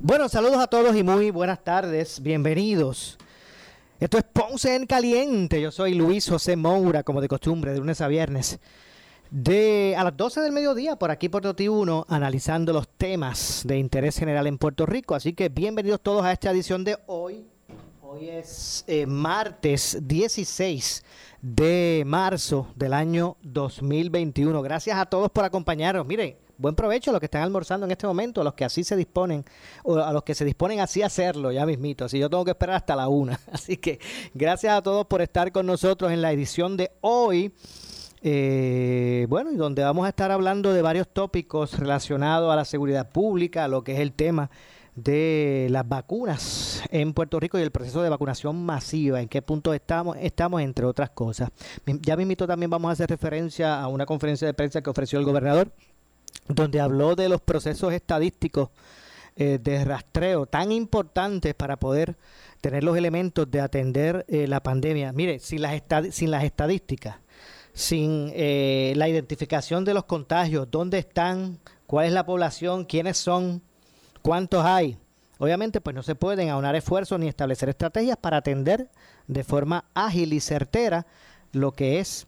Bueno, saludos a todos y muy buenas tardes. Bienvenidos. Esto es Ponce en Caliente. Yo soy Luis José Moura, como de costumbre, de lunes a viernes. De a las 12 del mediodía, por aquí por Noti1, analizando los temas de interés general en Puerto Rico. Así que bienvenidos todos a esta edición de hoy. Hoy es eh, martes 16 de marzo del año 2021. Gracias a todos por acompañarnos. Miren, buen provecho a los que están almorzando en este momento, a los que así se disponen, o a los que se disponen así a hacerlo, ya mismito. Así yo tengo que esperar hasta la una. Así que gracias a todos por estar con nosotros en la edición de hoy. Eh, bueno, y donde vamos a estar hablando de varios tópicos relacionados a la seguridad pública, a lo que es el tema de las vacunas en Puerto Rico y el proceso de vacunación masiva, en qué punto estamos, estamos entre otras cosas. Ya mismito también vamos a hacer referencia a una conferencia de prensa que ofreció el gobernador donde habló de los procesos estadísticos eh, de rastreo tan importantes para poder tener los elementos de atender eh, la pandemia. Mire, sin las, sin las estadísticas, sin eh, la identificación de los contagios, dónde están, cuál es la población, quiénes son, cuántos hay. Obviamente, pues no se pueden aunar esfuerzos ni establecer estrategias para atender de forma ágil y certera lo que es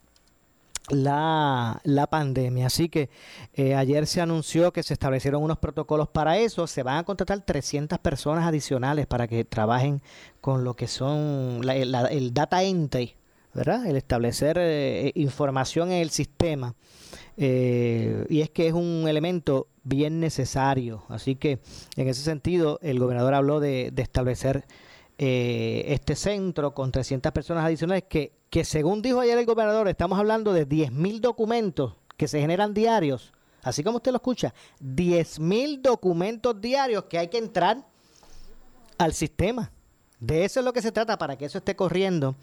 la, la pandemia. Así que eh, ayer se anunció que se establecieron unos protocolos para eso. Se van a contratar 300 personas adicionales para que trabajen con lo que son el data entry, ¿verdad? El establecer eh, información en el sistema. Eh, y es que es un elemento bien necesario. Así que en ese sentido el gobernador habló de, de establecer este centro con 300 personas adicionales que que según dijo ayer el gobernador, estamos hablando de 10.000 documentos que se generan diarios, así como usted lo escucha, 10.000 documentos diarios que hay que entrar al sistema. De eso es lo que se trata para que eso esté corriendo,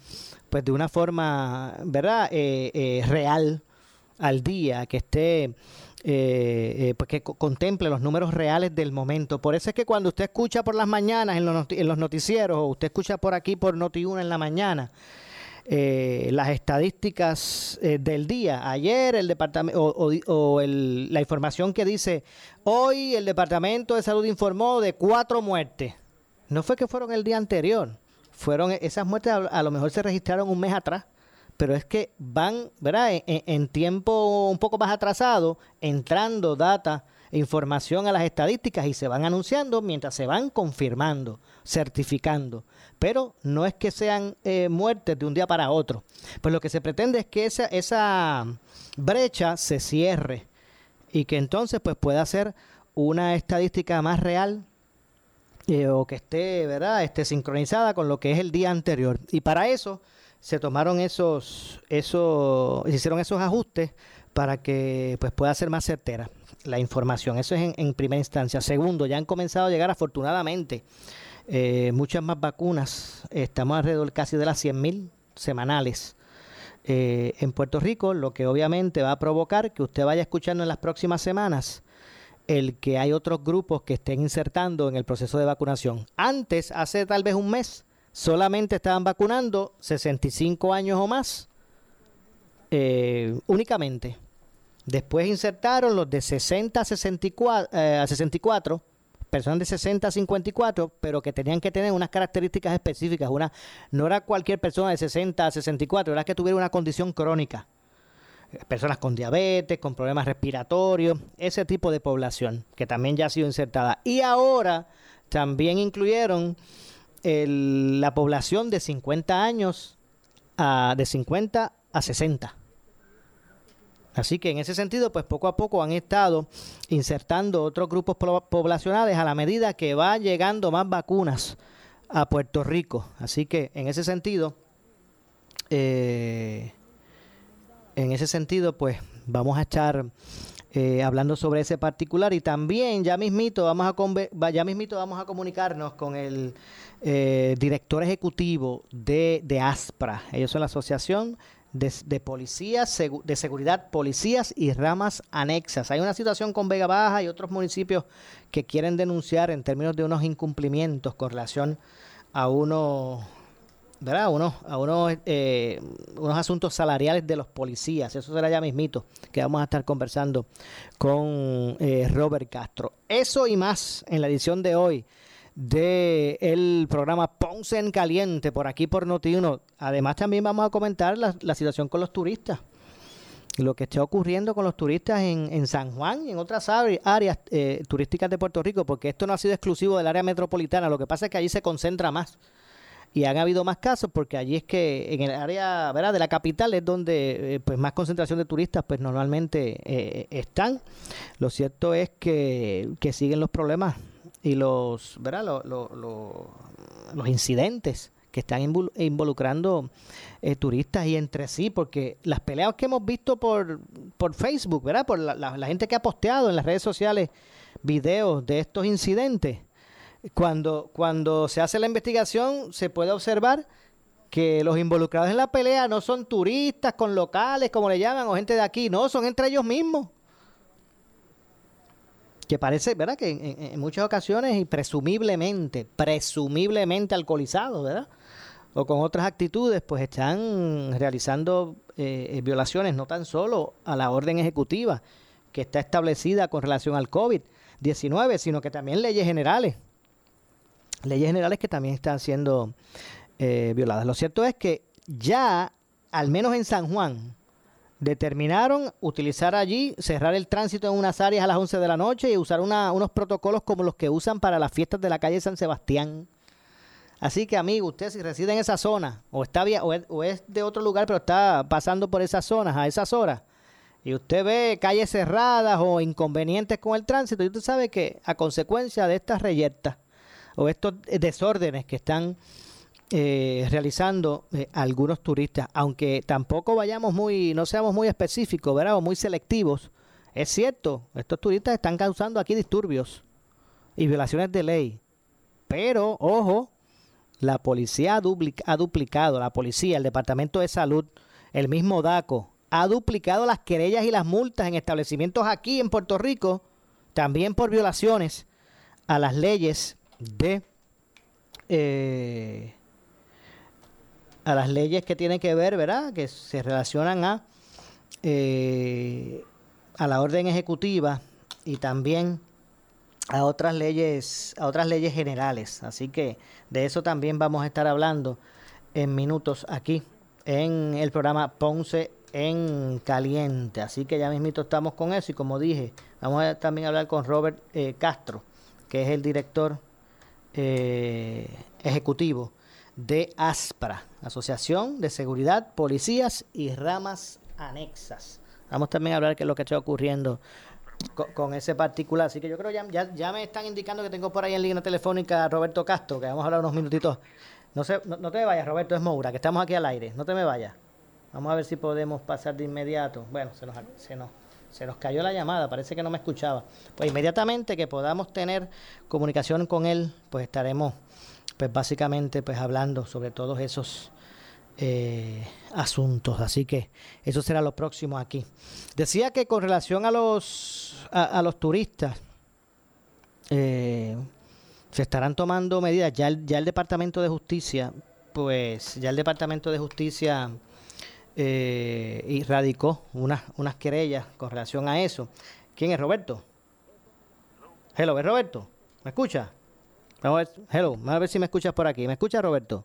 pues de una forma, ¿verdad? Eh, eh, real al día, que esté, eh, pues que contemple los números reales del momento. Por eso es que cuando usted escucha por las mañanas en los, en los noticieros, o usted escucha por aquí por Noti1 en la mañana, eh, las estadísticas eh, del día. Ayer el departamento o, la información que dice hoy el departamento de salud informó de cuatro muertes. No fue que fueron el día anterior, fueron esas muertes a, lo mejor se registraron un mes atrás pero es que van, ¿verdad? En, tiempo un poco más atrasado, entrando data e información a las estadísticas y se van anunciando mientras se van confirmando, certificando pero no es que sean eh, muertes de un día para otro. Pues lo que se pretende es que esa, esa brecha se cierre y que entonces pues pueda ser una estadística más real eh, o que esté, ¿verdad? esté sincronizada con lo que es el día anterior. Y para eso se tomaron esos, esos, hicieron esos ajustes para que pues pueda ser más certera la información. Eso es en, en primera instancia. Segundo, ya han comenzado a llegar afortunadamente eh, muchas más vacunas. Estamos alrededor casi de las 100.000 semanales eh, en Puerto Rico, lo que obviamente va a provocar que usted vaya escuchando en las próximas semanas el que hay otros grupos que estén insertando en el proceso de vacunación. Antes, hace tal vez un mes, solamente estaban vacunando 65 años o más, eh, únicamente. Después insertaron los de 60 a 64, a 64 personas de 60 a 54, pero que tenían que tener unas características específicas. Una, no era cualquier persona de 60 a 64, era que tuviera una condición crónica. Personas con diabetes, con problemas respiratorios, ese tipo de población que también ya ha sido insertada. Y ahora también incluyeron la población de 50 años, a, de 50 a 60. Así que en ese sentido, pues poco a poco han estado insertando otros grupos poblacionales a la medida que va llegando más vacunas a Puerto Rico. Así que en ese sentido, eh, en ese sentido, pues vamos a estar eh, hablando sobre ese particular y también ya mismito vamos a ya mismito vamos a comunicarnos con el eh, director ejecutivo de, de ASPRA. Ellos son la Asociación de, policías, de seguridad, policías y ramas anexas. Hay una situación con Vega Baja y otros municipios que quieren denunciar en términos de unos incumplimientos con relación a unos ¿verdad? Unos, a unos, eh, unos asuntos salariales de los policías. Eso será ya mismito, que vamos a estar conversando con eh, Robert Castro. Eso y más en la edición de hoy del el programa Ponce en Caliente por aquí por Noti1. Además también vamos a comentar la, la situación con los turistas lo que está ocurriendo con los turistas en, en San Juan y en otras áreas eh, turísticas de Puerto Rico, porque esto no ha sido exclusivo del área metropolitana, lo que pasa es que allí se concentra más y han habido más casos porque allí es que en el área ¿verdad? de la capital es donde eh, pues más concentración de turistas pues normalmente eh, están. Lo cierto es que, que, siguen los problemas y los, ¿verdad? los incidentes que están involucrando eh, turistas y entre sí, porque las peleas que hemos visto por, por Facebook, ¿verdad? Por la, gente que ha posteado en las redes sociales videos de estos incidentes, cuando, cuando se hace la investigación se puede observar que los involucrados en la pelea no son turistas con locales, como le llaman, o gente de aquí, no, son entre ellos mismos que parece, ¿verdad? Que en, muchas ocasiones y presumiblemente, presumiblemente alcoholizados, ¿verdad? o con otras actitudes, pues están realizando eh, eh, violaciones no tan solo a la orden ejecutiva que está establecida con relación al COVID-19, sino que también leyes generales, leyes generales que también están siendo eh, violadas. Lo cierto es que ya, al menos en San Juan, determinaron utilizar allí, cerrar el tránsito en unas áreas a las 11 de la noche y usar unos protocolos como los que usan para las fiestas de la calle San Sebastián Así que, amigo, usted si reside en esa zona o está o es, o es de otro lugar, pero está pasando por esas zonas a esas horas, y usted ve calles cerradas o inconvenientes con el tránsito, y usted sabe que a consecuencia de estas reyertas o estos desórdenes que están eh, realizando eh, algunos turistas, aunque tampoco vayamos muy, no seamos muy específicos, ¿verdad? O muy selectivos, es cierto, estos turistas están causando aquí disturbios y violaciones de ley. Pero, ojo, la policía ha, duplicado, la policía, el Departamento de Salud, el mismo DACO, ha duplicado las querellas y las multas en establecimientos aquí en Puerto Rico, también por violaciones a las leyes de... Eh, a las leyes que tienen que ver, ¿verdad? Que se relacionan a, eh, a la orden ejecutiva y también a otras leyes, a otras leyes generales. Así que de eso también vamos a estar hablando en minutos aquí en el programa Ponce en Caliente. Así que ya mismito estamos con eso y como dije, vamos a también hablar con Robert eh, Castro, que es el director eh, ejecutivo de ASPRA, Asociación de Seguridad, Policías y Ramas Anexas. Vamos también a hablar qué es lo que está ocurriendo con, ese particular. Así que yo creo ya, ya, me están indicando que tengo por ahí en línea telefónica a Roberto Castro, que vamos a hablar unos minutitos. No, sé, no, te vayas, Roberto, es Moura, que estamos aquí al aire. No te me vayas. Vamos a ver si podemos pasar de inmediato. Bueno, se nos, se nos, se nos cayó la llamada, parece que no me escuchaba. Pues inmediatamente que podamos tener comunicación con él, pues estaremos, pues básicamente, pues hablando sobre todos esos eh, asuntos. Así que eso será lo próximo aquí. Decía que con relación a los, a, los turistas, eh, se estarán tomando medidas. Ya el, ya el Departamento de Justicia, pues ya el Departamento de Justicia eh, radicó unas, unas querellas con relación a eso. ¿Quién es Roberto? Hello, ¿es Roberto? ¿Me escucha? Vamos a ver, hello, vamos a ver si me escuchas por aquí. ¿Me escucha Roberto?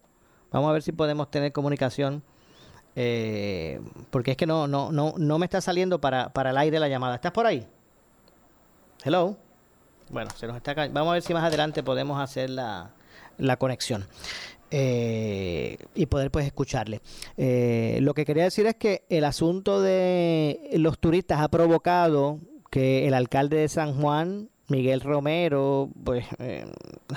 Vamos a ver si podemos tener comunicación. Eh, porque es que no, no, no, no me está saliendo para, para el aire la llamada. ¿Estás por ahí? Hello. Bueno, se nos está Vamos a ver si más adelante podemos hacer la, la conexión. Eh, y poder pues escucharle. Eh, lo que quería decir es que el asunto de los turistas ha provocado que el alcalde de San Juan, Miguel Romero, pues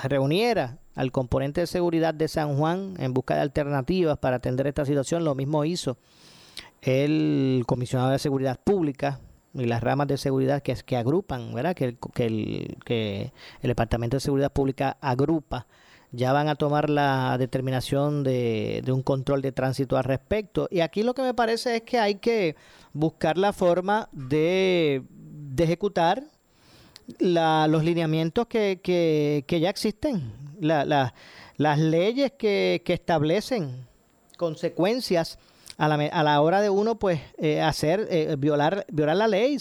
reuniera al componente de seguridad de San Juan en busca de alternativas para atender esta situación. Lo mismo hizo el comisionado de seguridad pública y las ramas de seguridad que, que agrupan, ¿verdad? Que, el, que el Departamento de Seguridad Pública agrupa ya van a tomar la determinación de, un control de tránsito al respecto. Y aquí lo que me parece es que hay que buscar la forma de, de ejecutar la, los lineamientos que, que, que ya existen la, las leyes que, establecen consecuencias a la, a hora de uno pues eh, hacer eh, violar violar la ley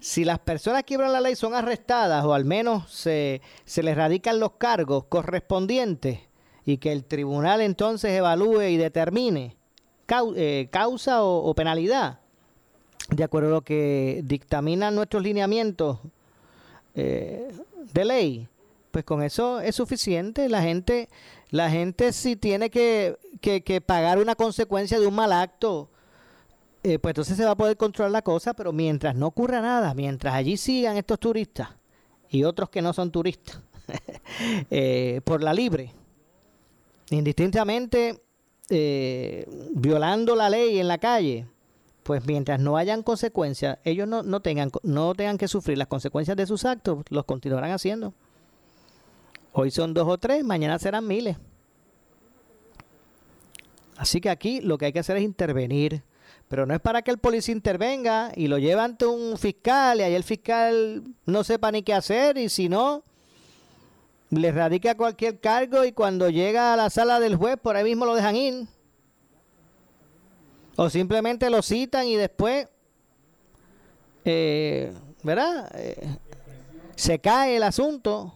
si las personas que violan la ley son arrestadas o al menos se, se les radican los cargos correspondientes y que el tribunal entonces evalúe y determine eh, causa o, penalidad, de acuerdo a lo que dictaminan nuestros lineamientos eh, de ley, pues con eso es suficiente. La gente, la gente si tiene que, que, pagar una consecuencia de un mal acto, eh, pues entonces se va a poder controlar la cosa, pero mientras no ocurra nada, mientras allí sigan estos turistas y otros que no son turistas por la libre, indistintamente eh, violando la ley en la calle, pues mientras no hayan consecuencias, ellos no, no, tengan, no tengan que sufrir las consecuencias de sus actos, los continuarán haciendo. Hoy son dos o tres, mañana serán miles. Así que aquí lo que hay que hacer es intervenir. Pero no es para que el policía intervenga y lo lleve ante un fiscal y ahí el fiscal no sepa ni qué hacer y si no, le radica cualquier cargo y cuando llega a la sala del juez por ahí mismo lo dejan ir. O simplemente lo citan y después, eh, ¿verdad? Eh, se cae el asunto.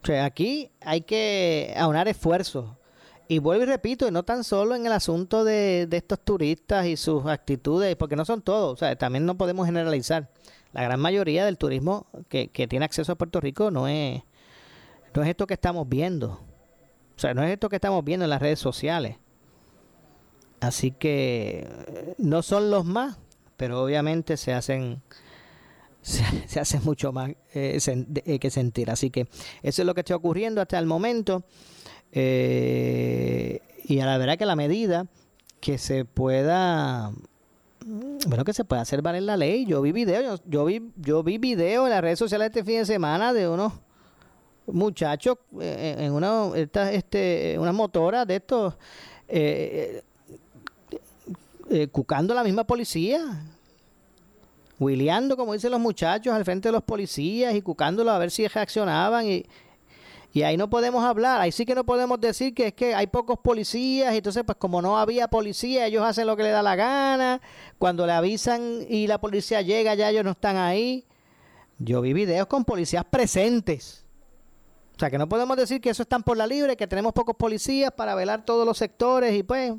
O sea, aquí hay que aunar esfuerzos. Y vuelvo y repito, y no tan solo en el asunto de, de estos turistas y sus actitudes, porque no son todos, o sea, también no podemos generalizar. La gran mayoría del turismo que, que tiene acceso a Puerto Rico no es, no es esto que estamos viendo. O sea, no es esto que estamos viendo en las redes sociales. Así que eh, no son los más, pero obviamente se hacen se, hace mucho más eh, eh, que sentir. Así que eso es lo que está ocurriendo hasta el momento. Y a la verdad que la medida que se pueda bueno que se pueda hacer valer la ley. Yo vi videos, yo, vi yo vi videos en las redes sociales este fin de semana de unos muchachos eh, en una, esta, este, una motora de estos, eh, eh, cucando a la misma policía, huileando, como dicen los muchachos, al frente de los policías y cucándolo a ver si reaccionaban. Y, y ahí no podemos hablar, ahí sí que no podemos decir que es que hay pocos policías y entonces pues como no había policía, ellos hacen lo que les da la gana, cuando le avisan y la policía llega ya ellos no están ahí. Yo vi videos con policías presentes o sea, que no podemos decir que eso están por la libre, que tenemos pocos policías para velar todos los sectores y pues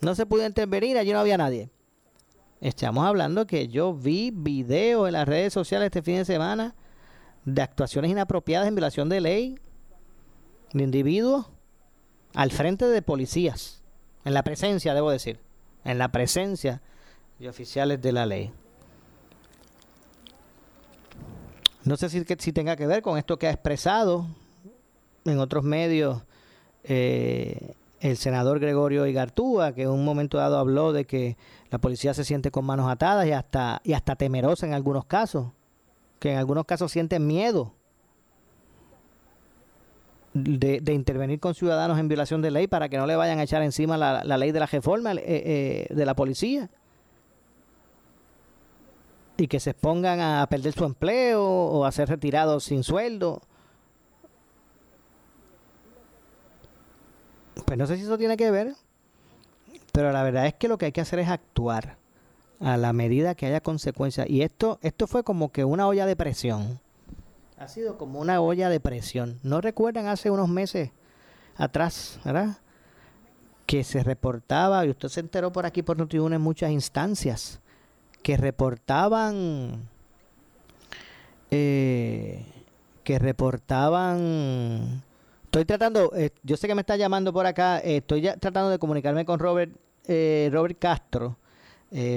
no se pudo intervenir, allí no había nadie. Estamos hablando que yo vi videos en las redes sociales este fin de semana de actuaciones inapropiadas en violación de ley de individuos al frente de policías, en la presencia, debo decir, en la presencia de oficiales de la ley. No sé si, si tenga que ver con esto que ha expresado en otros medios eh, el senador Gregorio Igartúa, que en un momento dado habló de que la policía se siente con manos atadas y hasta, y hasta temerosa en algunos casos, que en algunos casos sienten miedo de, intervenir con ciudadanos en violación de ley para que no le vayan a echar encima la, ley de la reforma eh, eh, de la policía y que se expongan a perder su empleo o a ser retirados sin sueldo. Pues no sé si eso tiene que ver, pero la verdad es que lo que hay que hacer es actuar a la medida que haya consecuencias. Y esto, esto fue como que una olla de presión. Ha sido como una olla de presión. ¿No recuerdan hace unos meses atrás, verdad? Que se reportaba, y usted se enteró por aquí por Notiuno en muchas instancias, que reportaban eh, que reportaban estoy tratando eh, yo sé que me está llamando por acá eh, estoy ya tratando de comunicarme con Robert Robert Castro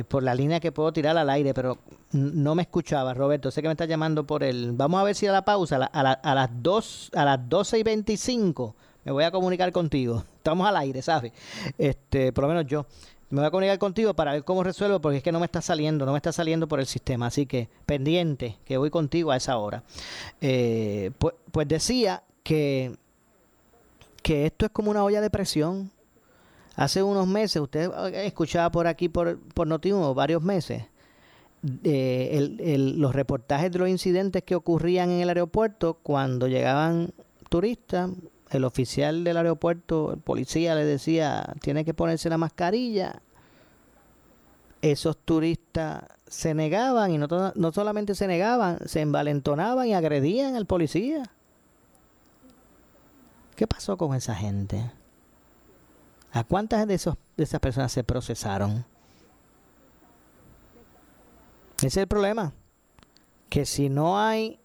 por la línea que puedo tirar al aire pero no me escuchaba Roberto sé que me está llamando por el vamos a ver si a la pausa a, a las 2 a las 12 y 25 me voy a comunicar contigo estamos al aire ¿sabes? este por lo menos yo me voy a comunicar contigo para ver cómo resuelvo, porque es que no me está saliendo, no me está saliendo por el sistema. Así que pendiente, que voy contigo a esa hora. Eh, pues, pues, decía que, que esto es como una olla de presión. Hace unos meses, usted escuchaba por aquí, por, por Notiuno, varios meses, eh, los reportajes de los incidentes que ocurrían en el aeropuerto cuando llegaban turistas, el oficial del aeropuerto, el policía le decía, tiene que ponerse la mascarilla. Esos turistas se negaban y no, no solamente se negaban, se envalentonaban y agredían al policía. ¿Qué pasó con esa gente? ¿A cuántas de, esos, de esas personas se procesaron? Ese es el problema. Que si no hay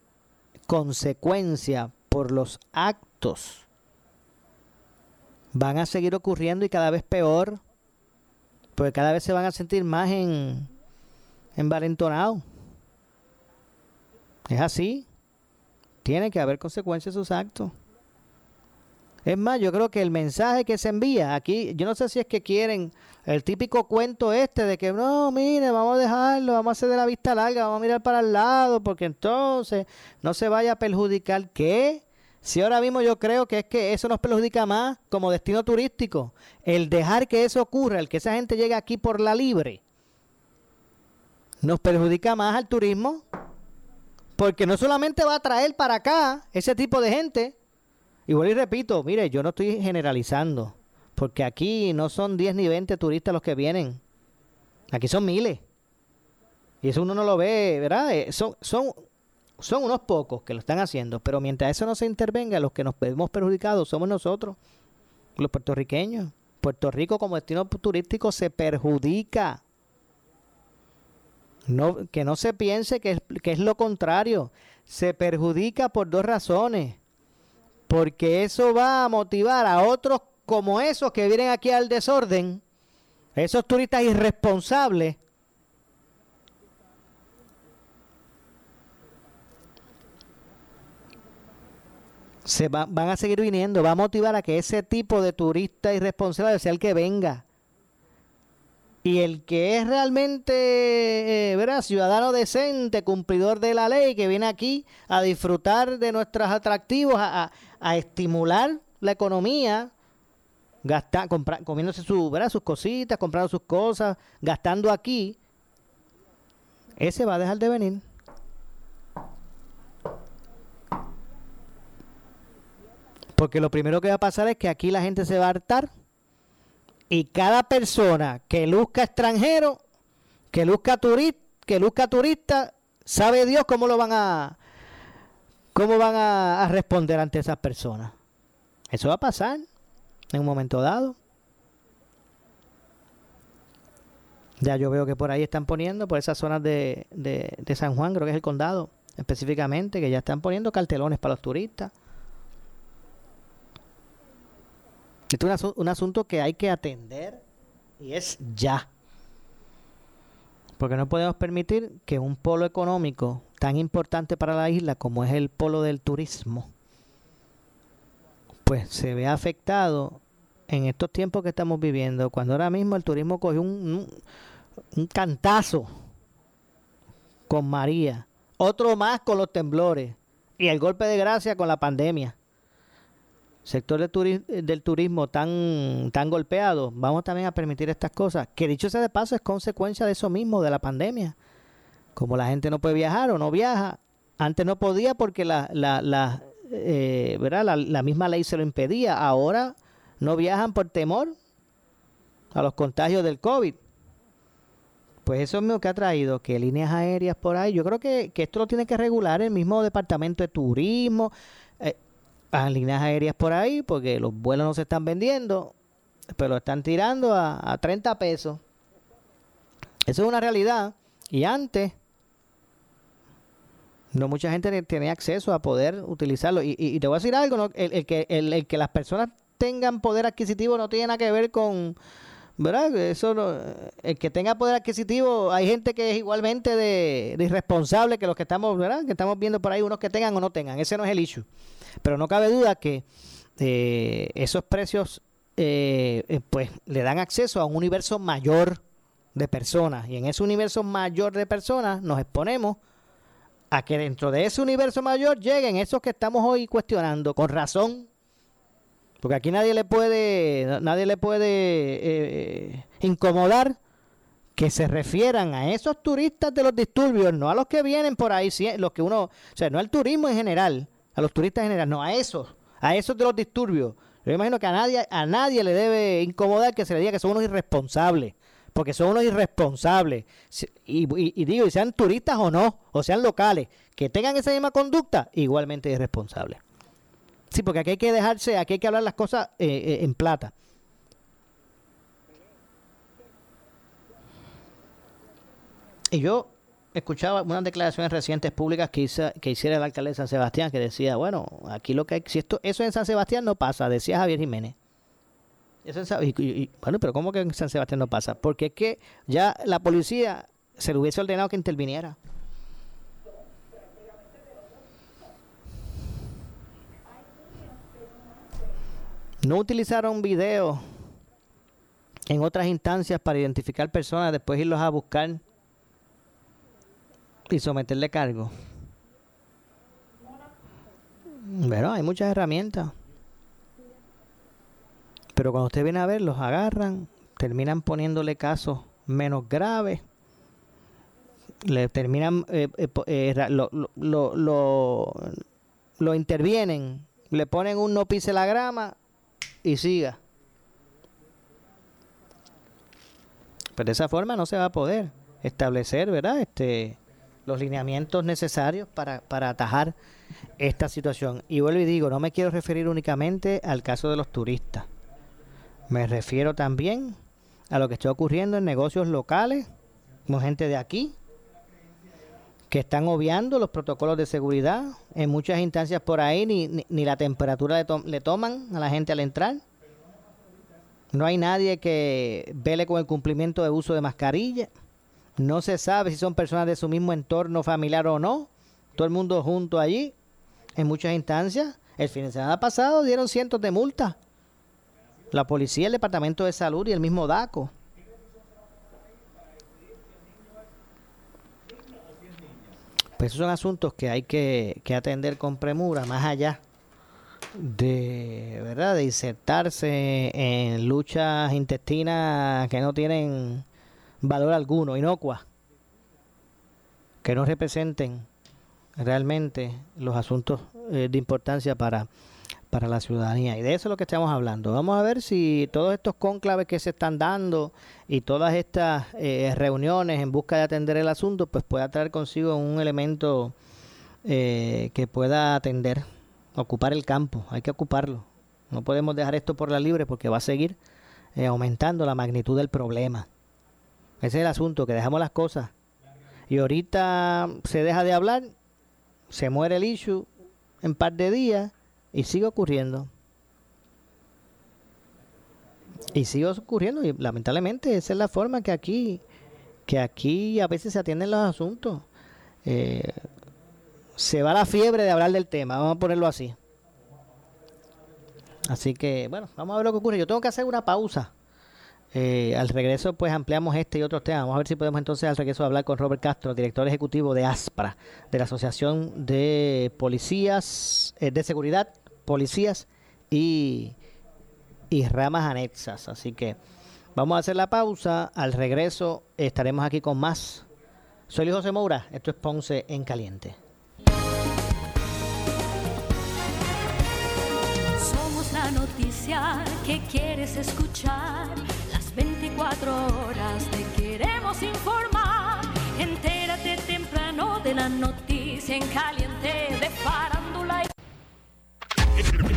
consecuencia por los actos, van a seguir ocurriendo y cada vez peor. Porque cada vez se van a sentir más en, envalentonados. Es así. Tiene que haber consecuencias de sus actos. Es más, yo creo que el mensaje que se envía aquí, yo no sé si es que quieren el típico cuento este de que no, mire, vamos a dejarlo, vamos a hacer de la vista larga, vamos a mirar para el lado, porque entonces no se vaya a perjudicar. ¿Qué? Si ahora mismo yo creo que es que eso nos perjudica más como destino turístico, el dejar que eso ocurra, el que esa gente llegue aquí por la libre, nos perjudica más al turismo, porque no solamente va a traer para acá ese tipo de gente, Igual y repito, mire, yo no estoy generalizando, porque aquí no son 10 ni 20 turistas los que vienen. Aquí son miles. Y eso uno no lo ve, ¿verdad? Eh, son, son, son unos pocos que lo están haciendo, pero mientras eso no se intervenga, los que nos vemos perjudicados somos nosotros, los puertorriqueños. Puerto Rico como destino turístico se perjudica. No, que no se piense que que es lo contrario. Se perjudica por dos razones porque eso va a motivar a otros como esos que vienen aquí al desorden, esos turistas irresponsables, se van a seguir viniendo, va a motivar a que ese tipo de turista irresponsable sea el que venga. Y el que es realmente, eh, ciudadano decente, cumplidor de la ley, que viene aquí a disfrutar de nuestros atractivos, a, estimular la economía, gastar, comiéndose su, sus cositas, comprando sus cosas, gastando aquí, ese va a dejar de venir. Porque lo primero que va a pasar es que aquí la gente se va a hartar y cada persona que luzca extranjero, que luzca que luzca turista, sabe Dios cómo lo van a cómo van a, responder ante esas personas. Eso va a pasar en un momento dado. Ya yo veo que por ahí están poniendo, por esas zonas de, de, de San Juan, creo que es el condado específicamente, que ya están poniendo cartelones para los turistas. Este es un, asunto que hay que atender y es ya. Porque no podemos permitir que un polo económico tan importante para la isla como es el polo del turismo, pues se vea afectado en estos tiempos que estamos viviendo, cuando ahora mismo el turismo cogió un, un cantazo con María, otro más con los temblores y el golpe de gracia con la pandemia sector del turismo tan, tan golpeado, vamos también a permitir estas cosas. Que dicho sea de paso, es consecuencia de eso mismo, de la pandemia. Como la gente no puede viajar o no viaja, antes no podía porque la, la, la, eh, ¿verdad? la, misma ley se lo impedía. Ahora no viajan por temor a los contagios del COVID. Pues eso es lo que ha traído, que líneas aéreas por ahí, yo creo que, que esto lo tiene que regular el mismo departamento de turismo, a líneas aéreas por ahí porque los vuelos no se están vendiendo, pero están tirando a, 30 pesos. Eso es una realidad. Y antes, no mucha gente tenía acceso a poder utilizarlo. Y, te voy a decir algo, el, que, el, que las personas tengan poder adquisitivo no tiene nada que ver con... ¿Verdad? Eso el que tenga poder adquisitivo, hay gente que es igualmente de, de, irresponsable que los que estamos, ¿verdad? Que estamos viendo por ahí, unos que tengan o no tengan. Ese no es el issue. Pero no cabe duda que eh, esos precios eh, eh, pues le dan acceso a un universo mayor de personas. Y en ese universo mayor de personas nos exponemos a que dentro de ese universo mayor lleguen esos que estamos hoy cuestionando con razón. Porque aquí nadie le puede nadie le puede incomodar que se refieran a esos turistas de los disturbios, no a los que vienen por ahí, los que uno, o sea, no al turismo en general, a los turistas en general, no, a esos, a esos de los disturbios, yo imagino que a nadie, a nadie le debe incomodar que se le diga que son unos irresponsables. Porque son unos irresponsables. Y, digo, y sean turistas o no, o sean locales, que tengan esa misma conducta, igualmente irresponsables. Sí, porque aquí hay que dejarse, aquí hay que hablar las cosas eh, eh, en plata. Y yo escuchaba unas declaraciones recientes públicas que, que hiciera el alcalde de San Sebastián, que decía, bueno, aquí lo que hay, si esto, eso en San Sebastián no pasa, decía Javier Jiménez. bueno, pero ¿cómo que en San Sebastián no pasa? Porque es que ya la policía se le hubiese ordenado que interviniera. No utilizaron video en otras instancias para identificar personas, después irlos a buscar y someterle cargo. Bueno, hay muchas herramientas. Pero cuando usted viene a ver, los agarran, terminan poniéndole casos menos graves, le terminan, eh, eh, eh, lo, lo, lo, lo, intervienen, le ponen un no pise la grama y siga. Pero de esa forma no se va a poder establecer, ¿verdad? Este, los lineamientos necesarios para, para atajar esta situación. Y vuelvo y digo, no me quiero referir únicamente al caso de los turistas. Me refiero también a lo que está ocurriendo en negocios locales, como gente de aquí, que están obviando los protocolos de seguridad. En muchas instancias por ahí ni, ni, la temperatura le, le, toman a la gente al entrar. No hay nadie que vele con el cumplimiento de uso de mascarilla. No se sabe si son personas de su mismo entorno familiar o no. Todo el mundo junto allí, en muchas instancias. El fin de semana pasado dieron cientos de multas. La policía, el Departamento de Salud y el mismo DACO. Pues esos son asuntos que hay que, que atender con premura, más allá de verdad de insertarse en luchas intestinas que no tienen valor alguno, inocua, que no representen realmente los asuntos eh, de importancia para, para la ciudadanía. Y de eso es lo que estamos hablando. Vamos a ver si todos estos conclaves que se están dando y todas estas eh, reuniones en busca de atender el asunto, pues pueda traer consigo un elemento eh, que pueda atender, ocupar el campo. Hay que ocuparlo. No podemos dejar esto por la libre porque va a seguir aumentando la magnitud del problema. Ese es el asunto, que dejamos las cosas. Y ahorita se deja de hablar, se muere el issue en par de días y sigue ocurriendo. Y sigue ocurriendo y lamentablemente esa es la forma que aquí, que aquí a veces se atienden los asuntos. Eh, se va la fiebre de hablar del tema, vamos a ponerlo así. Así que, bueno, vamos a ver lo que ocurre. Yo tengo que hacer una pausa. Eh, al regreso, pues ampliamos este y otros temas. Vamos a ver si podemos entonces al regreso hablar con Robert Castro, director ejecutivo de ASPRA, de la Asociación de Policías, eh, de Seguridad, Policías y, y Ramas Anexas. Así que vamos a hacer la pausa. Al regreso estaremos aquí con más. Soy José Moura. Esto es Ponce en Caliente. Somos la noticia que quieres escuchar 24 horas te queremos informar. Entérate temprano de la noticia en caliente de farándula.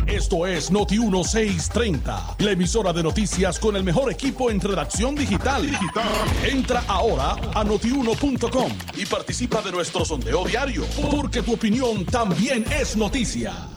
Esto es Noti 1630, la emisora de noticias con el mejor equipo en redacción digital. Entra ahora a notiuno.com y participa de nuestro sondeo diario, porque tu opinión también es noticia.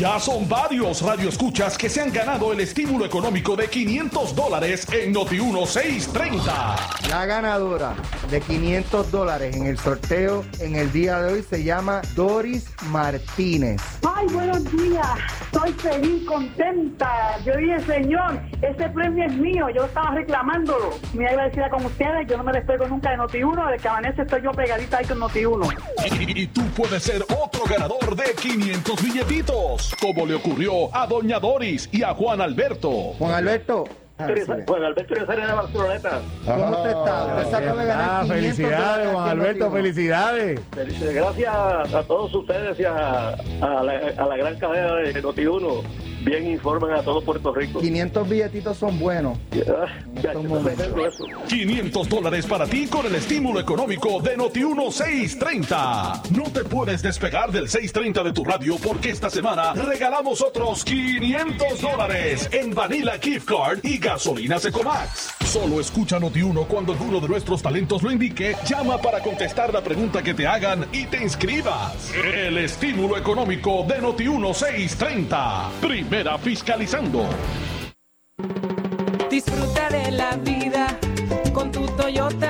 Ya son varios radioescuchas que se han ganado el estímulo económico de 500 dólares en Noti 1630. La ganadora de 500 dólares en el sorteo en el día de hoy se llama Doris Martínez. Ay, buenos días. Estoy feliz, contenta. Yo dije, señor, ese premio es mío. Yo estaba reclamándolo. Me agradecida con ustedes. Yo no me despego nunca de Noti 1. De que amanece estoy yo pegadita ahí con Noti 1. Y, y tú puedes ser otro ganador de 500 billetitos como le ocurrió a Doña Doris y a Juan Alberto. Juan Alberto, Juan Alberto Rosario de Barceloneta. ¿Cómo usted está? Usted de ganar Ah, 500 felicidades, Juan Alberto, Noti1. Felicidades. felicidades. Gracias a todos ustedes y a, a la, a la gran cadena de Noti1. Bien informan a todo Puerto Rico. 500 billetitos son buenos. Ah, Estos eso. 500 dólares para ti con el estímulo económico de Noti1 630. No te puedes despegar del 630 de tu radio porque esta semana regalamos otros 500 dólares en Vanilla Gift Card y gasolinas Ecomax. Solo escucha Noti1 cuando alguno de nuestros talentos lo indique. Llama para contestar la pregunta que te hagan y te inscribas. El estímulo económico de Noti1 630. Primera fiscalizando. Disfruta de la vida con tu Toyota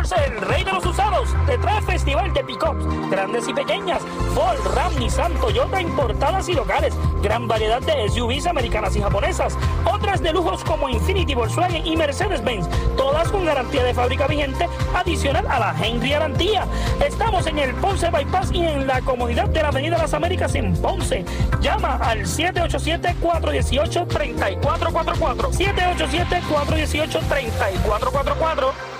El rey de los usados, te trae festival de pickups, grandes y pequeñas, Ford, Ram, Nissan, Toyota, importadas y locales, gran variedad de SUVs americanas y japonesas, otras de lujos como Infinity, Volkswagen y Mercedes-Benz, todas con garantía de fábrica vigente, adicional a la Henry Garantía. Estamos en el Ponce Bypass y en la comunidad de la Avenida Las Américas en Ponce. Llama al 787-418-3444. 787-418-3444.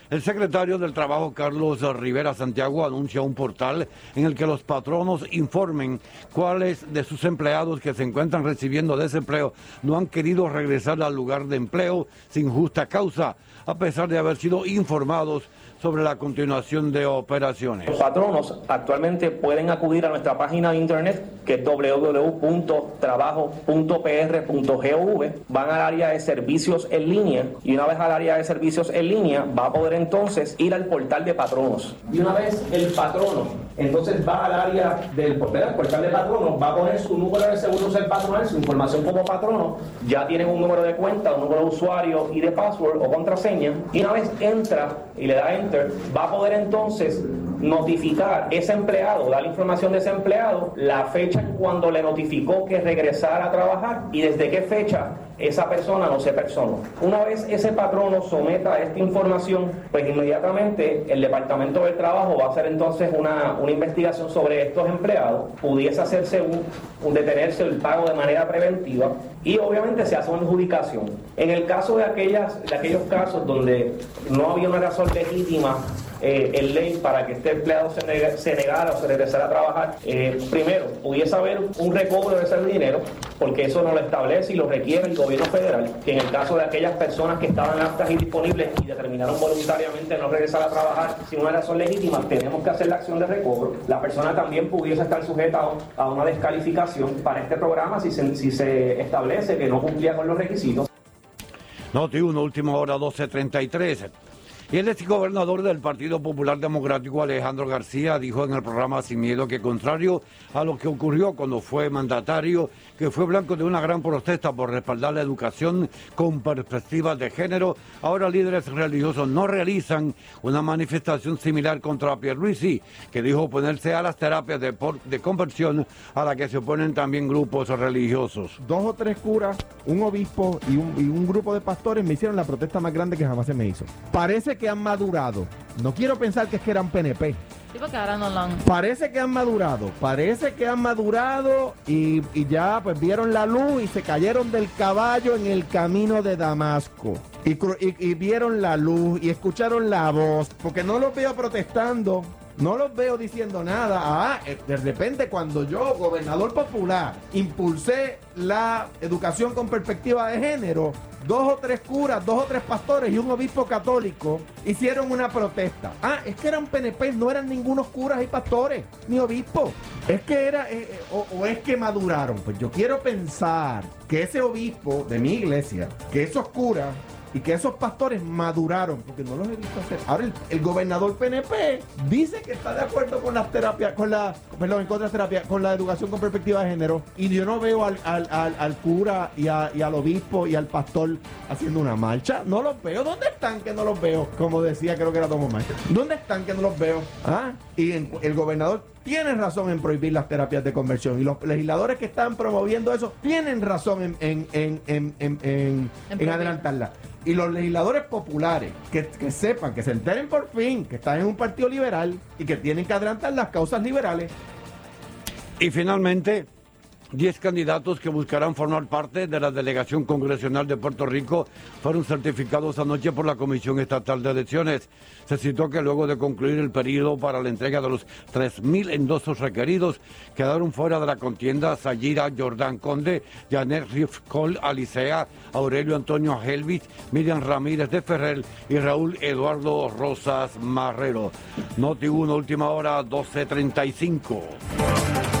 El secretario del Trabajo, Carlos Rivera Santiago, anuncia un portal en el que los patronos informen cuáles de sus empleados que se encuentran recibiendo desempleo no han querido regresar al lugar de empleo sin justa causa, a pesar de haber sido informados sobre la continuación de operaciones. Los patronos actualmente pueden acudir a nuestra página de internet que es www.trabajo.pr.gov, van al área de servicios en línea y una vez al área de servicios en línea va a poder entonces ir al portal de patronos. Y una vez el patrono entonces va al área del ¿verdad? portal de patronos, va a poner su número de seguro social patronal, su información como patrono, ya tienen un número de cuenta, un número de usuario y de password o contraseña y una vez entra y le da enter, va a poder entonces notificar ese empleado, dar la información de ese empleado, la fecha cuando le notificó que regresara a trabajar y desde qué fecha esa persona no se personó. Una vez ese patrono someta esta información, pues inmediatamente el Departamento del Trabajo va a hacer entonces una, una investigación sobre estos empleados, pudiese hacerse un, un detenerse el pago de manera preventiva y obviamente se hace una adjudicación. En el caso de, aquellas, de aquellos casos donde no había una razón legítima eh, en ley para que este empleado se, nega- se negara o se regresara a trabajar, eh, primero, pudiese haber un recobro de ese dinero, porque eso no lo establece y lo requiere el gobierno federal, que en el caso de aquellas personas que estaban aptas y disponibles y determinaron voluntariamente no regresar a trabajar sin una razón legítima, tenemos que hacer la acción de recobro. La persona también pudiese estar sujeta a- a una descalificación para este programa si se, si se establece que no cumplía con los requisitos. Noti 1, última hora 12.33. Y el exgobernador del Partido Popular Democrático, Alejandro García, dijo en el programa Sin Miedo que contrario a lo que ocurrió cuando fue mandatario, que fue blanco de una gran protesta por respaldar la educación con perspectivas de género, ahora líderes religiosos no realizan una manifestación similar contra Pierluisi, que dijo oponerse a las terapias de, conversión a la que se oponen también grupos religiosos. dos o tres curas, un obispo y un, grupo de pastores me hicieron la protesta más grande que jamás se me hizo. Parece han madurado. No quiero pensar que es que eran PNP. Sí, porque ahora no lo han... Parece que han madurado, parece que han madurado y, y ya pues vieron la luz y se cayeron del caballo en el camino de Damasco. Y- y vieron la luz y escucharon la voz, porque no los veo protestando, no los veo diciendo nada. Ah, eh, de repente cuando yo, gobernador popular, impulsé la educación con perspectiva de género, dos o tres curas, dos o tres pastores y un obispo católico hicieron una protesta. Ah, es que eran PNP, no eran ningunos curas y pastores, ni obispos. Es que era, eh, eh, o, o es que maduraron. Pues yo quiero pensar que ese obispo de mi iglesia, que esos curas y que esos pastores maduraron, porque no los he visto hacer. Ahora el, el gobernador PNP dice que está de acuerdo con las terapias, con la, perdón, en contra de las terapias, con la educación con perspectiva de género, y yo no veo al, al- al- al cura y, a- y al obispo y al pastor haciendo una marcha. No los veo. ¿Dónde están que no los veo? Como decía, creo que era Tomo Maestro. ¿Dónde están que no los veo? ¿Ah? Y el gobernador tiene razón en prohibir las terapias de conversión. Y los legisladores que están promoviendo eso tienen razón en, en, en, en, en- en- en prohibir. adelantarla. Y los legisladores populares que, que sepan, que se enteren por fin que están en un partido liberal y que tienen que adelantar las causas liberales. Y finalmente, 10 candidatos que buscarán formar parte de la delegación congresional de Puerto Rico fueron certificados anoche por la Comisión Estatal de Elecciones. Se citó que luego de concluir el periodo para la entrega de los 3.000 endosos requeridos, quedaron fuera de la contienda Sayira Jordán Conde, Janet Rifkol Alicea, Aurelio Antonio Helvich, Miriam Ramírez de Ferrer y Raúl Eduardo Rosas Marrero. Noti 1, última hora, 12.35.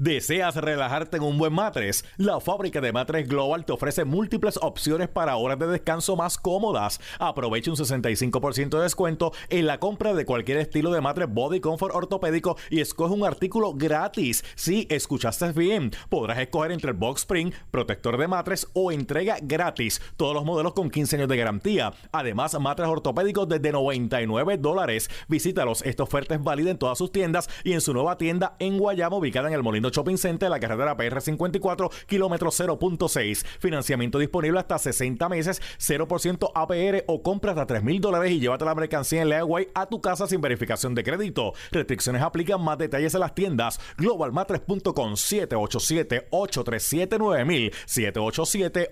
¿Deseas relajarte en un buen matres? La fábrica de matres Global te ofrece múltiples opciones para horas de descanso más cómodas. Aprovecha un 65% de descuento en la compra de cualquier estilo de matres Body Comfort ortopédico y escoge un artículo gratis. Si escuchaste bien, podrás escoger entre el Box Spring, protector de matres o entrega gratis. Todos los modelos con 15 años de garantía. Además, matres ortopédicos desde 99 dólares. Visítalos. Esta oferta es válida en todas sus tiendas y en su nueva tienda en Guayama, ubicada en el Molino Shopping Center, la carretera PR54, kilómetro 0.6. Financiamiento disponible hasta 60 meses, 0% APR o compra hasta 3 mil dólares y llévate la mercancía en Leaway a tu casa sin verificación de crédito. Restricciones aplican más detalles en las tiendas. Globalmatres.com 787-837-9000.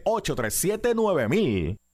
787-837-9000.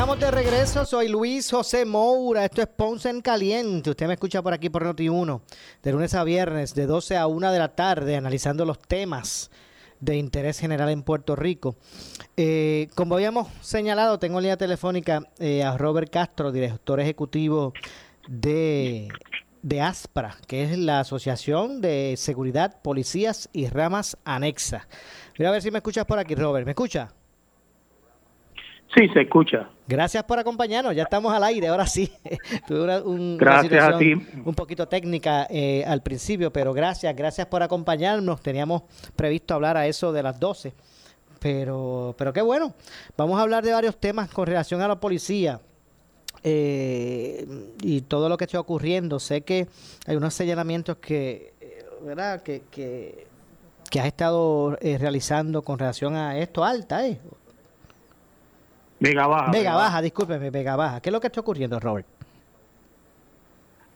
Estamos de regreso. Soy Luis José Moura. Esto es Ponce en Caliente. Usted me escucha por aquí por Noti1, de lunes a viernes, de 12 a 1 de la tarde, analizando los temas de interés general en Puerto Rico. Eh, como habíamos señalado, tengo en línea telefónica eh, a Robert Castro, director ejecutivo de, de ASPRA, que es la Asociación de Seguridad, Policías y Ramas Anexa. Mira a ver si me escuchas por aquí, Robert. ¿Me escucha? Sí, se escucha. Gracias por acompañarnos. Ya estamos al aire, ahora sí. Tuve una, un- una Gracias a situación ti. un poquito técnica eh, al principio, pero gracias, gracias por acompañarnos. Teníamos previsto hablar a eso de las 12, pero, pero qué bueno. Vamos a hablar de varios temas con relación a la policía eh, y todo lo que está ocurriendo. Sé que hay unos señalamientos que, eh, ¿verdad? Que, que, que has estado eh, realizando con relación a esto, alta, ¿eh? Vega Baja. Vega Baja, discúlpeme, Vega Baja. ¿Qué es lo que está ocurriendo, Robert?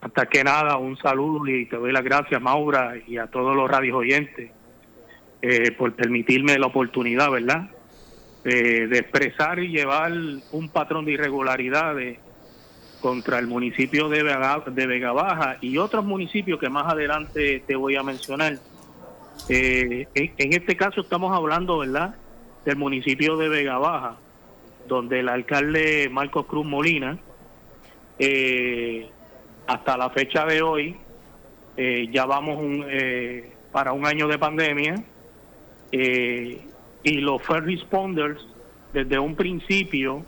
Hasta que nada, un saludo y te doy las gracias, Maura, y a todos los radios oyentes eh, por permitirme la oportunidad, ¿verdad? Eh, de expresar y llevar un patrón de irregularidades contra el municipio de Vega, de Vega Baja y otros municipios que más adelante te voy a mencionar. Eh, en, en este caso estamos hablando, ¿verdad?, del municipio de Vega Baja, donde el alcalde Marcos Cruz Molina, eh, hasta la fecha de hoy, eh, ya vamos eh, para un año de pandemia, y los first responders, desde un principio,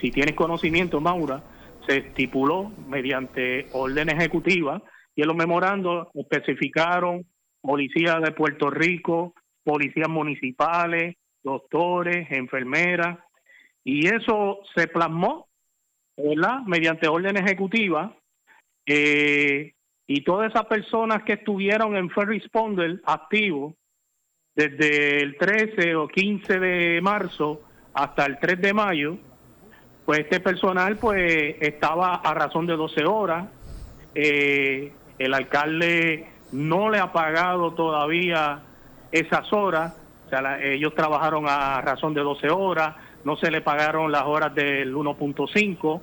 si tienes conocimiento, Maura, se estipuló mediante orden ejecutiva y en los memorandos especificaron policías de Puerto Rico, policías municipales, doctores, enfermeras, y eso se plasmó, ¿verdad? Mediante orden ejecutiva, eh, y todas esas personas que estuvieron en First Responder activo desde el 13 o 15 de marzo hasta el 3 de mayo, pues este personal pues estaba a razón de 12 horas. Eh, el alcalde no le ha pagado todavía esas horas. O sea, ellos trabajaron a razón de 12 horas, no se le pagaron las horas del 1.5.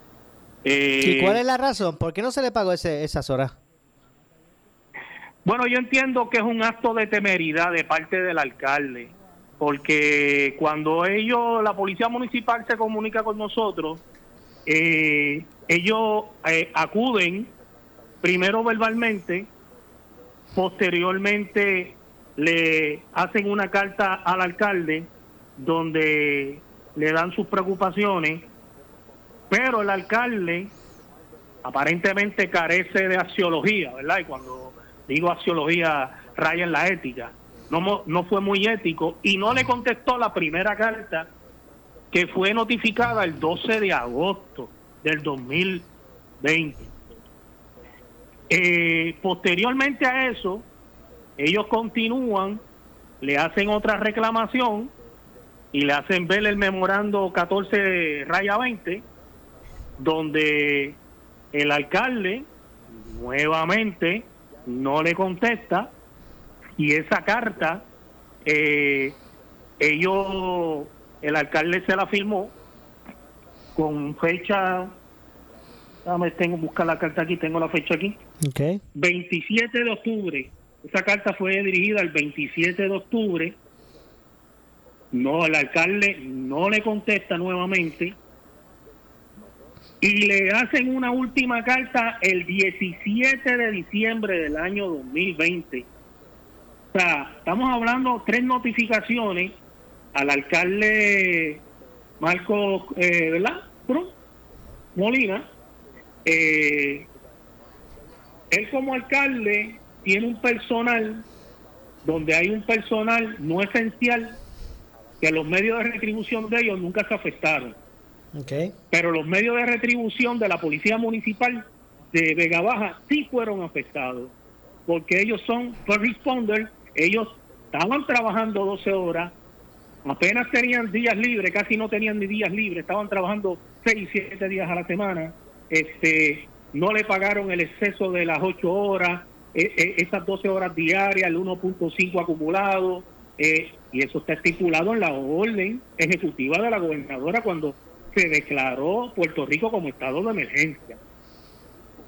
Eh, ¿Y cuál es la razón? ¿Por qué no se le pagó ese, esas horas? Bueno, yo entiendo que es un acto de temeridad de parte del alcalde, porque cuando ellos, la policía municipal se comunica con nosotros, eh, ellos eh, acuden primero verbalmente, posteriormente le hacen una carta al alcalde donde le dan sus preocupaciones, pero el alcalde aparentemente carece de axiología, ¿verdad? Y cuando digo axiología, raya en la ética. No, fue muy ético y no le contestó la primera carta que fue notificada el 12 de agosto del 2020. Eh, posteriormente a eso, ellos continúan, le hacen otra reclamación y le hacen ver el memorando 14 raya 20, donde el alcalde nuevamente no le contesta y esa carta eh, ellos el alcalde se la firmó con fecha dame tengo buscar la carta aquí tengo la fecha aquí Ok. 27 de octubre esa carta fue dirigida el 27 de octubre no el alcalde no le contesta nuevamente y le hacen una última carta el 17 de diciembre del año 2020. O sea, estamos hablando tres notificaciones al alcalde Marcos, eh, ¿verdad? Molina. Eh, él como alcalde tiene un personal donde hay un personal no esencial que los medios de retribución de ellos nunca se afectaron. Ok. pero los medios de retribución de la policía municipal de Vega Baja sí fueron afectados, porque ellos son first responders, ellos estaban trabajando 12 horas, apenas tenían días libres, casi no tenían ni días libres, estaban trabajando 6, 7 días a la semana, este no le pagaron el exceso de las 8 horas, eh, eh, esas 12 horas diarias, el 1.5 acumulado, eh, y eso está estipulado en la orden ejecutiva de la gobernadora cuando se declaró Puerto Rico como estado de emergencia.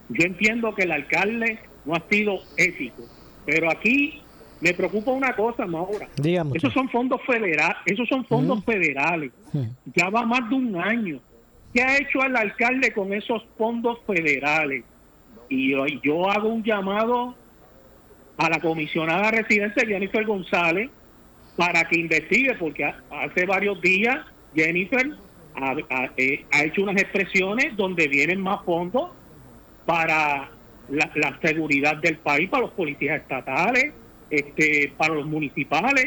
Yo entiendo que el alcalde no ha sido ético, pero aquí me preocupa una cosa, Maura. Dígame. Esos son fondos federales, esos son fondos federales. Ya va más de un año. ¿Qué ha hecho el alcalde con esos fondos federales? Y yo, y yo hago un llamado a la comisionada residente Jennifer González para que investigue, porque ha- hace varios días Jennifer eh, ha hecho unas expresiones donde vienen más fondos para la, la seguridad del país, para los policías estatales, este, para los municipales,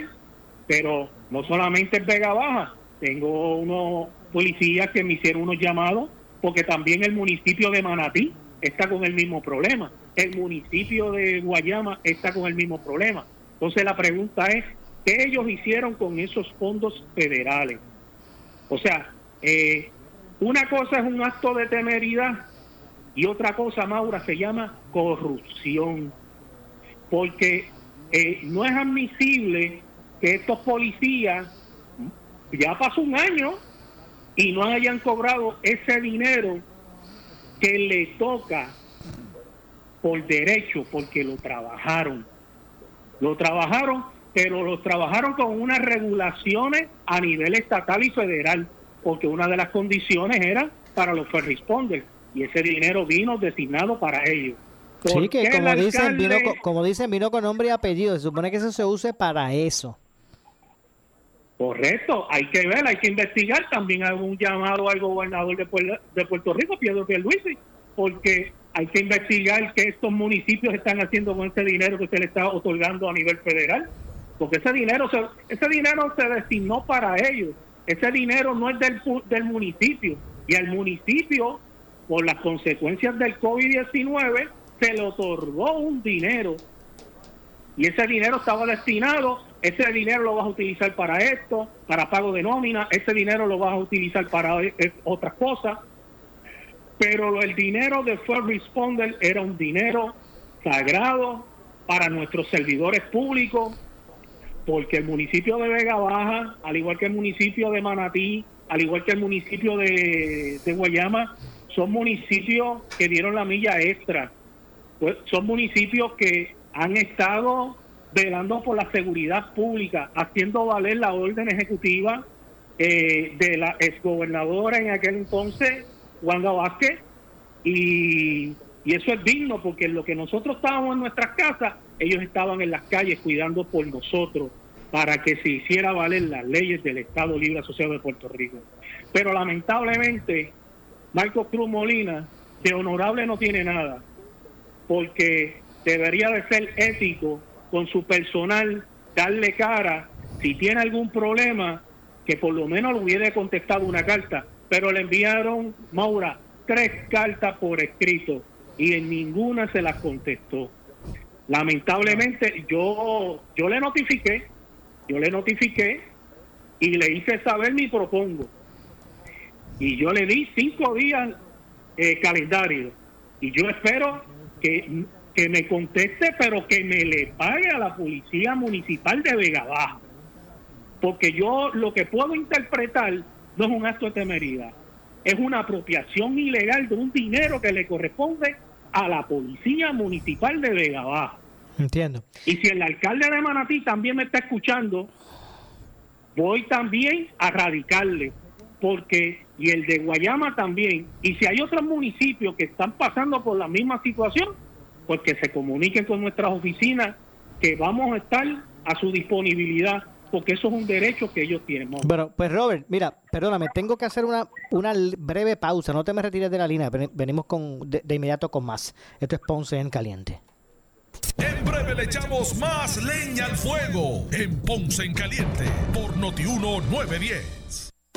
pero no solamente en Vega Baja, tengo unos policías que me hicieron unos llamados, porque también el municipio de Manatí está con el mismo problema, el municipio de Guayama está con el mismo problema. Entonces la pregunta es, ¿qué ellos hicieron con esos fondos federales? O sea, eh, una cosa es un acto de temeridad y otra cosa, Maura, se llama corrupción. Porque eh, no es admisible que estos policías, ya pasó un año, y no hayan cobrado ese dinero que le toca por derecho, porque lo trabajaron. Lo trabajaron, pero lo trabajaron con unas regulaciones a nivel estatal y federal, porque una de las condiciones era para los first responders, y ese dinero vino designado para ellos. Sí, ¿Por que como dicen, vino, como dicen, vino con nombre y apellido. Se supone que eso se use para eso. Correcto, hay que ver, hay que investigar. También hago un llamado al gobernador de Puerto, de Puerto Rico, Pedro Pierluisi, porque hay que investigar qué estos municipios están haciendo con ese dinero que se le está otorgando a nivel federal. Porque ese dinero se, ese dinero se destinó para ellos. Ese dinero no es del, del municipio. Y al municipio, por las consecuencias del COVID-19, se le otorgó un dinero y ese dinero estaba destinado, ese dinero lo vas a utilizar para esto, para pago de nómina, ese dinero lo vas a utilizar para eh, eh, otras cosas, pero el dinero de First Responder era un dinero sagrado para nuestros servidores públicos, porque el municipio de Vega Baja, al igual que el municipio de Manatí, al igual que el municipio de, Guayama, son municipios que dieron la milla extra. Pues son municipios que han estado velando por la seguridad pública, haciendo valer la orden ejecutiva eh, de la exgobernadora en aquel entonces, Wanda Vázquez, y, y eso es digno porque lo que nosotros estábamos en nuestras casas, ellos estaban en las calles cuidando por nosotros para que se hiciera valer las leyes del Estado Libre Asociado de Puerto Rico. Pero lamentablemente, Marco Cruz Molina, de honorable no tiene nada porque debería de ser ético con su personal, darle cara, si tiene algún problema, que por lo menos le hubiera contestado una carta, pero le enviaron, Maura, tres cartas por escrito y en ninguna se las contestó. Lamentablemente yo, yo le notifiqué, yo le notifiqué y le hice saber mi propongo. Y yo le di cinco días eh, calendario. Y yo espero que, que me conteste, pero que me le pague a la Policía Municipal de Vega Baja. Porque yo lo que puedo interpretar no es un acto de temeridad, es una apropiación ilegal de un dinero que le corresponde a la Policía Municipal de Vega Baja. Entiendo. Y si el alcalde de Manatí también me está escuchando, voy también a radicarle, porque, y el de Guayama también, y si hay otros municipios que están pasando por la misma situación, pues que se comuniquen con nuestras oficinas, que vamos a estar a su disponibilidad, porque eso es un derecho que ellos tienen. Bueno, pues Robert, mira, perdóname, tengo que hacer una, una breve pausa. No te me retires de la línea. ven- Venimos con, de, de inmediato con más. Esto es Ponce en Caliente. En breve le echamos más leña al fuego en Ponce en Caliente por Notiuno 910.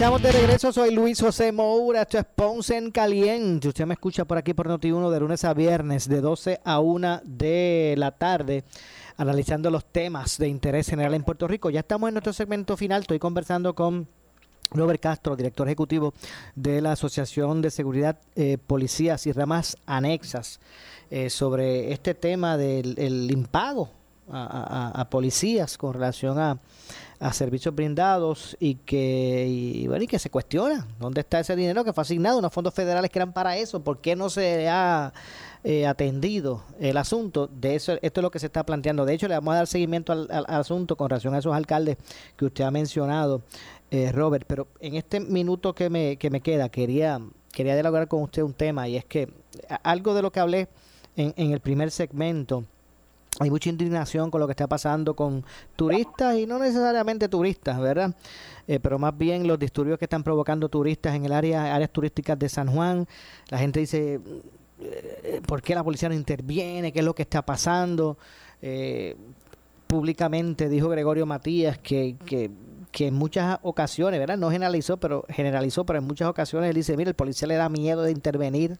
Estamos de regreso. Soy Luis José Moura. Esto es Ponce en Caliente. Usted me escucha por aquí por Noti1 de lunes a viernes, de 12 a 1 de la tarde, analizando los temas de interés general en Puerto Rico. Ya estamos en nuestro segmento final. Estoy conversando con Robert Castro, director ejecutivo de la Asociación de Seguridad, eh, Policías y Ramas Anexas, eh, sobre este tema del el impago a, policías con relación a, a servicios brindados y que bueno y que se cuestiona dónde está ese dinero que fue asignado unos fondos federales que eran para eso por qué no se ha eh, atendido el asunto de eso esto es lo que se está planteando. De hecho le vamos a dar seguimiento al, al- asunto con relación a esos alcaldes que usted ha mencionado eh, Robert. Pero en este minuto que me que me queda quería quería dialogar con usted un tema y es que algo de lo que hablé en, en el primer segmento hay mucha indignación con lo que está pasando con turistas y no necesariamente turistas, ¿verdad? Eh, pero más bien los disturbios que están provocando turistas en el área áreas turísticas de San Juan. La gente dice, eh, ¿por qué la policía no interviene? ¿Qué es lo que está pasando? Eh, públicamente dijo Gregorio Matías que, que, que en muchas ocasiones, ¿verdad? No generalizó, pero generalizó, pero en muchas ocasiones él dice, mira, el policía le da miedo de intervenir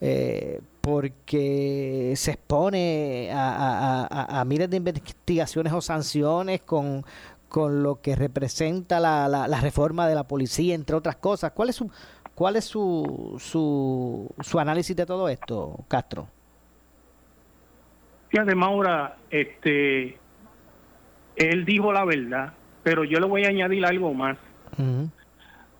eh, porque se expone a, a- a- a miles de investigaciones o sanciones con, con lo que representa la, la, la reforma de la policía, entre otras cosas. ¿Cuál es su, cuál es su, su, su análisis de todo esto, Castro? Fíjate, Maura, este, él dijo la verdad, pero yo le voy a añadir algo más.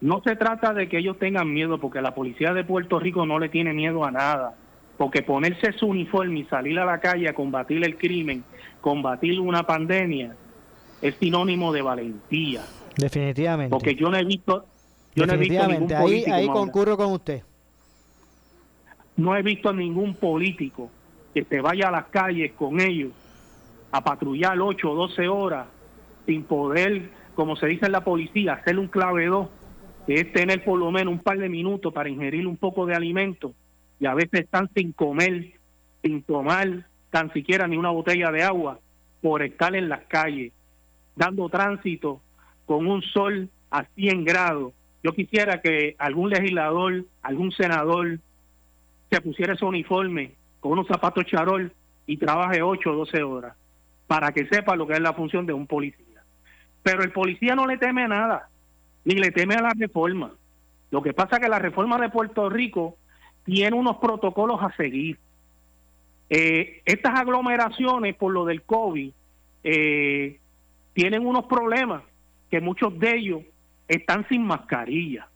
No se trata de que ellos tengan miedo, porque la policía de Puerto Rico no le tiene miedo a nada. Porque ponerse su uniforme y salir a la calle a combatir el crimen, combatir una pandemia, es sinónimo de valentía. Definitivamente. Porque yo no he visto, yo no he visto ningún Definitivamente. Ahí, político, ahí Maura, concurro con usted. no he visto ningún político que se vaya a las calles con ellos a patrullar 8 o 12 horas sin poder, como se dice en la policía, hacerle un clave dos, que es tener por lo menos un par de minutos para ingerir un poco de alimento y a veces están sin comer, sin tomar tan siquiera ni una botella de agua por estar en las calles, dando tránsito con un sol a 100 grados. Yo quisiera que algún legislador, algún senador, se pusiera ese uniforme con unos zapatos charol y trabaje 8 o 12 horas para que sepa lo que es la función de un policía. Pero el policía no le teme nada, ni le teme a la reforma. Lo que pasa es que la reforma de Puerto Rico tiene unos protocolos a seguir. Eh, estas aglomeraciones por lo del COVID eh, tienen unos problemas que muchos de ellos están sin mascarilla.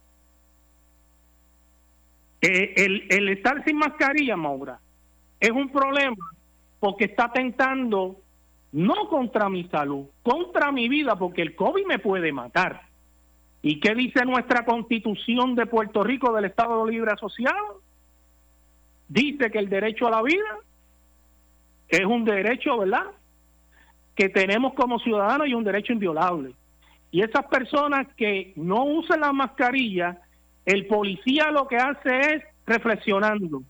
Eh, el, el estar sin mascarilla, Maura, es un problema porque está atentando no contra mi salud, contra mi vida, porque el COVID me puede matar. ¿Y qué dice nuestra constitución de Puerto Rico del Estado Libre Asociado? Dice que el derecho a la vida es un derecho, ¿verdad? Que tenemos como ciudadanos y un derecho inviolable. Y esas personas que no usan la mascarilla, el policía lo que hace es reflexionando.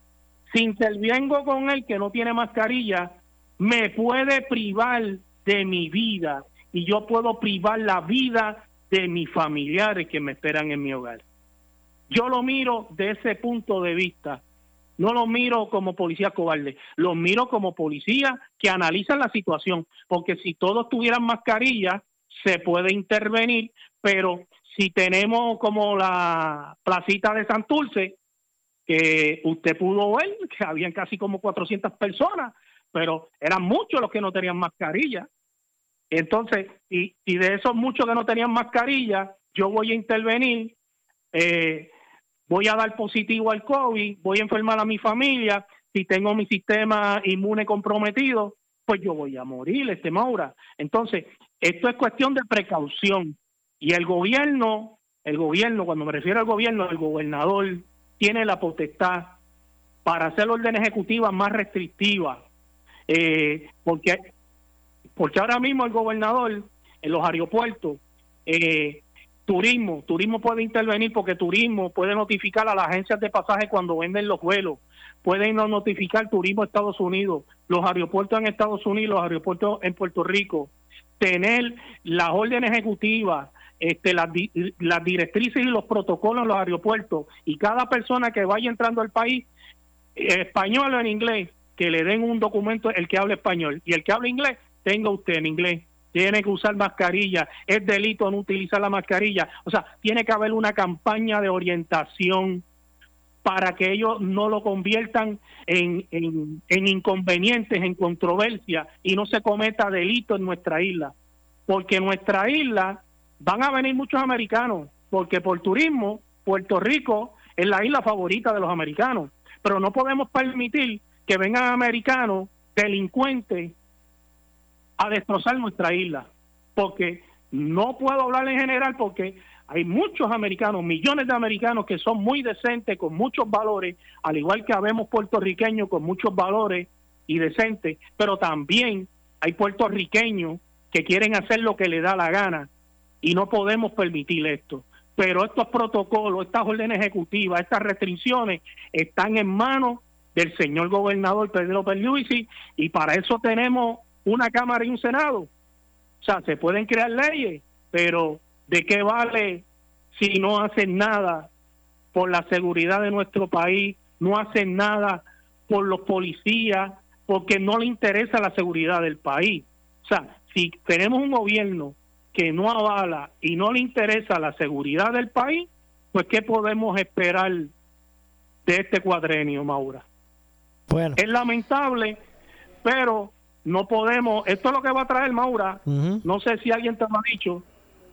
Si intervengo con él que no tiene mascarilla, me puede privar de mi vida y yo puedo privar la vida de mis familiares que me esperan en mi hogar. Yo lo miro de ese punto de vista. No lo miro como policía cobarde, lo miro como policía que analizan la situación, porque si todos tuvieran mascarilla, se puede intervenir, pero si tenemos como la placita de Santurce, que usted pudo ver que habían casi como 400 personas, pero eran muchos los que no tenían mascarilla. Entonces, y, de esos muchos que no tenían mascarilla, yo voy a intervenir, eh, voy a dar positivo al COVID, voy a enfermar a mi familia, si tengo mi sistema inmune comprometido, pues yo voy a morir, este Maura. Entonces, esto es cuestión de precaución. Y el gobierno, el gobierno, cuando me refiero al gobierno, el gobernador tiene la potestad para hacer orden ejecutiva más restrictiva. Eh, porque, porque ahora mismo el gobernador en los aeropuertos, eh, turismo, turismo puede intervenir porque turismo puede notificar a las agencias de pasaje cuando venden los vuelos. Pueden notificar turismo a Estados Unidos, los aeropuertos en Estados Unidos, los aeropuertos en Puerto Rico, tener las órdenes ejecutivas, este, las, las directrices y los protocolos en los aeropuertos y cada persona que vaya entrando al país, español o en inglés, que le den un documento el que hable español. Y el que hable inglés, tenga usted en inglés. Tiene que usar mascarilla, es delito no utilizar la mascarilla. O sea, tiene que haber una campaña de orientación para que ellos no lo conviertan en, en, inconvenientes, en controversia y no se cometa delito en nuestra isla. Porque en nuestra isla van a venir muchos americanos, porque por turismo Puerto Rico es la isla favorita de los americanos, pero no podemos permitir que vengan americanos delincuentes a destrozar nuestra isla, porque no puedo hablar en general porque hay muchos americanos, millones de americanos que son muy decentes, con muchos valores, al igual que habemos puertorriqueños con muchos valores y decentes, pero también hay puertorriqueños que quieren hacer lo que les da la gana y no podemos permitir esto. Pero estos protocolos, estas órdenes ejecutivas, estas restricciones están en manos del señor gobernador Pedro Perluisi y para eso tenemos una Cámara y un Senado. O sea, se pueden crear leyes, pero ¿De qué vale si no hacen nada por la seguridad de nuestro país, no hacen nada por los policías, porque no le interesa la seguridad del país? O sea, si tenemos un gobierno que no avala y no le interesa la seguridad del país, pues ¿qué podemos esperar de este cuadrenio, Maura? Bueno. Es lamentable, pero no podemos, esto es lo que va a traer Maura, no sé si alguien te lo ha dicho,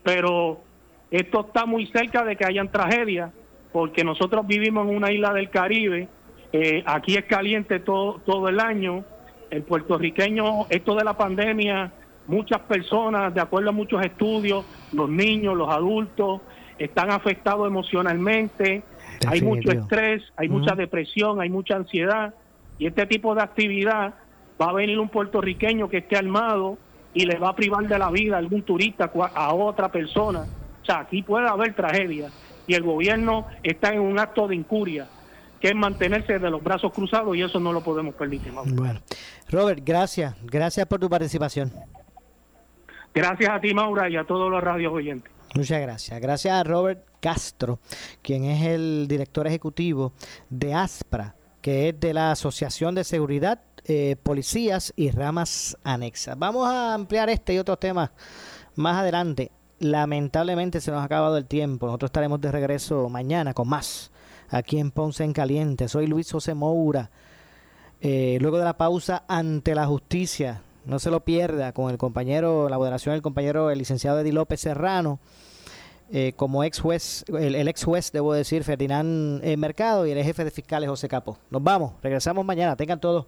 pero esto está muy cerca de que hayan tragedias, porque nosotros vivimos en una isla del Caribe, eh, aquí es caliente todo, todo el año, el puertorriqueño, esto de la pandemia, muchas personas, de acuerdo a muchos estudios, los niños, los adultos, están afectados emocionalmente, hay mucho estrés, hay mucha depresión, hay mucha ansiedad, y este tipo de actividad va a venir un puertorriqueño que esté armado, y le va a privar de la vida a algún turista a otra persona. O sea, aquí puede haber tragedia y el gobierno está en un acto de incuria que es mantenerse de los brazos cruzados y eso no lo podemos permitir. Bueno, Robert, gracias, gracias por tu participación. Gracias a ti, Maura, y a todos los radios oyentes. Muchas gracias. Gracias a Robert Castro, quien es el director ejecutivo de ASPRA, que es de la Asociación de Seguridad eh, policías y ramas anexas. Vamos a ampliar este y otros temas más adelante. Lamentablemente se nos ha acabado el tiempo. Nosotros estaremos de regreso mañana con más aquí en Ponce en Caliente. Soy Luis José Moura. Eh, luego de la pausa ante la justicia, no se lo pierda con el compañero, la moderación del compañero, el licenciado Eddie López Serrano. Eh, como ex juez, el, ex juez, debo decir, Ferdinand Mercado y el jefe de fiscales José Capo. Nos vamos, regresamos mañana. Tengan todos